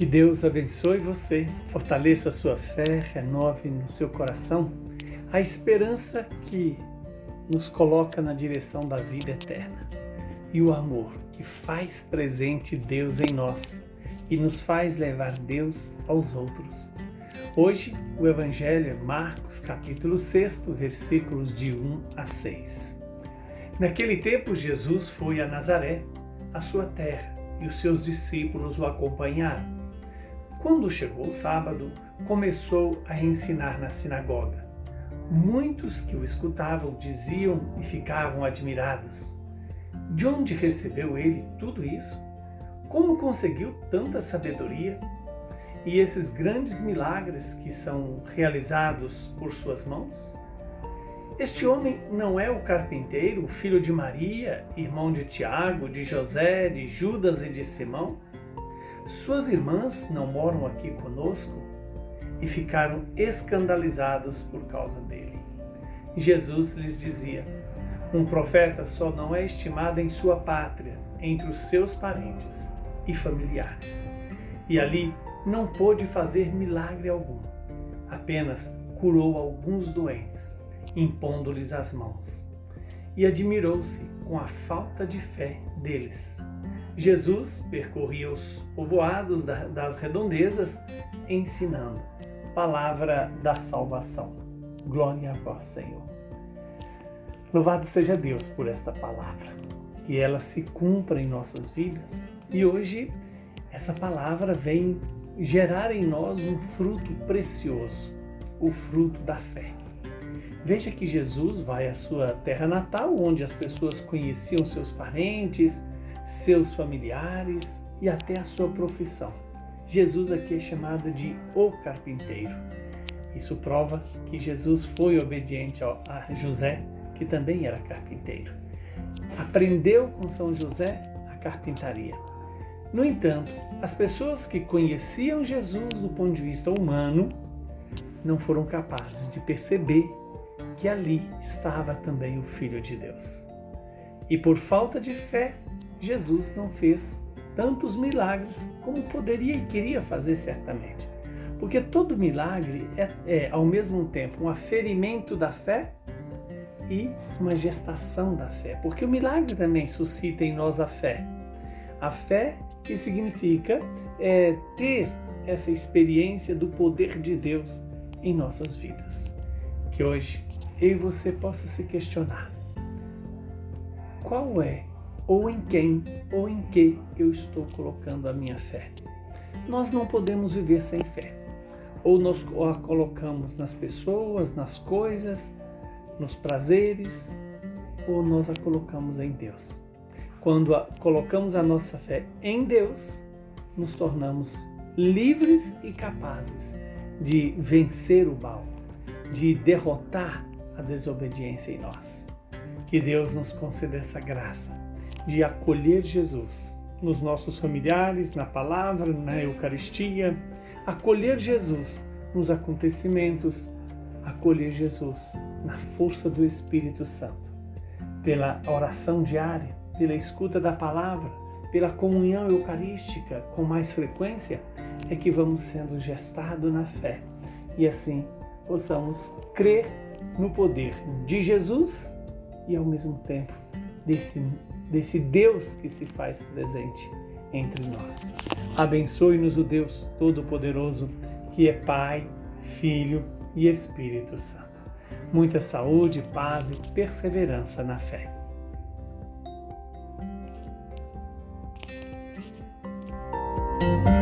Que Deus abençoe você, fortaleça a sua fé, renove no seu coração a esperança que nos coloca na direção da vida eterna e o amor que faz presente Deus em nós e nos faz levar Deus aos outros. Hoje, o Evangelho é Marcos, capítulo 6, versículos de 1 a 6. Naquele tempo, Jesus foi a Nazaré, a sua terra, e os seus discípulos o acompanharam. Quando chegou o sábado, começou a ensinar na sinagoga. Muitos que o escutavam diziam e ficavam admirados: De onde recebeu ele tudo isso? Como conseguiu tanta sabedoria? E esses grandes milagres que são realizados por suas mãos? Este homem não é o carpinteiro, filho de Maria, irmão de Tiago, de José, de Judas e de Simão? Suas irmãs não moram aqui conosco? E ficaram escandalizados por causa dele. Jesus lhes dizia: Um profeta só não é estimado em sua pátria, entre os seus parentes e familiares. E ali não pôde fazer milagre algum, apenas curou alguns doentes, impondo-lhes as mãos. E admirou-se com a falta de fé deles. Jesus percorria os povoados das redondezas, ensinando. Palavra da salvação. Glória a vós, Senhor. Louvado seja Deus por esta palavra, que ela se cumpra em nossas vidas. E hoje essa palavra vem gerar em nós um fruto precioso, o fruto da fé. Veja que Jesus vai à sua terra natal, onde as pessoas conheciam seus parentes, seus familiares e até a sua profissão. Jesus aqui é chamado de o carpinteiro. Isso prova que Jesus foi obediente a José, que também era carpinteiro. Aprendeu com São José a carpintaria. No entanto, as pessoas que conheciam Jesus do ponto de vista humano não foram capazes de perceber que ali estava também o Filho de Deus. E por falta de fé, Jesus não fez tantos milagres como poderia e queria fazer certamente. Porque todo milagre é, é, ao mesmo tempo um aferimento da fé e uma gestação da fé. Porque o milagre também suscita em nós a fé. A fé que significa é, ter essa experiência do poder de Deus em nossas vidas. Que hoje eu e você possa se questionar: qual é ou em quem ou em que eu estou colocando a minha fé. Nós não podemos viver sem fé. Ou nós a colocamos nas pessoas, nas coisas, nos prazeres, ou nós a colocamos em Deus. Quando a, colocamos a nossa fé em Deus, nos tornamos livres e capazes de vencer o mal, de derrotar a desobediência em nós. Que Deus nos conceda essa graça de acolher Jesus nos nossos familiares, na palavra, na Eucaristia, acolher Jesus nos acontecimentos, acolher Jesus na força do Espírito Santo, pela oração diária, pela escuta da palavra, pela comunhão eucarística com mais frequência, é que vamos sendo gestados na fé. E assim possamos crer no poder de Jesus e ao mesmo tempo desse desse Deus que se faz presente entre nós. Abençoe-nos o Deus Todo-Poderoso, que é Pai, Filho e Espírito Santo. Muita saúde, paz e perseverança na fé. Música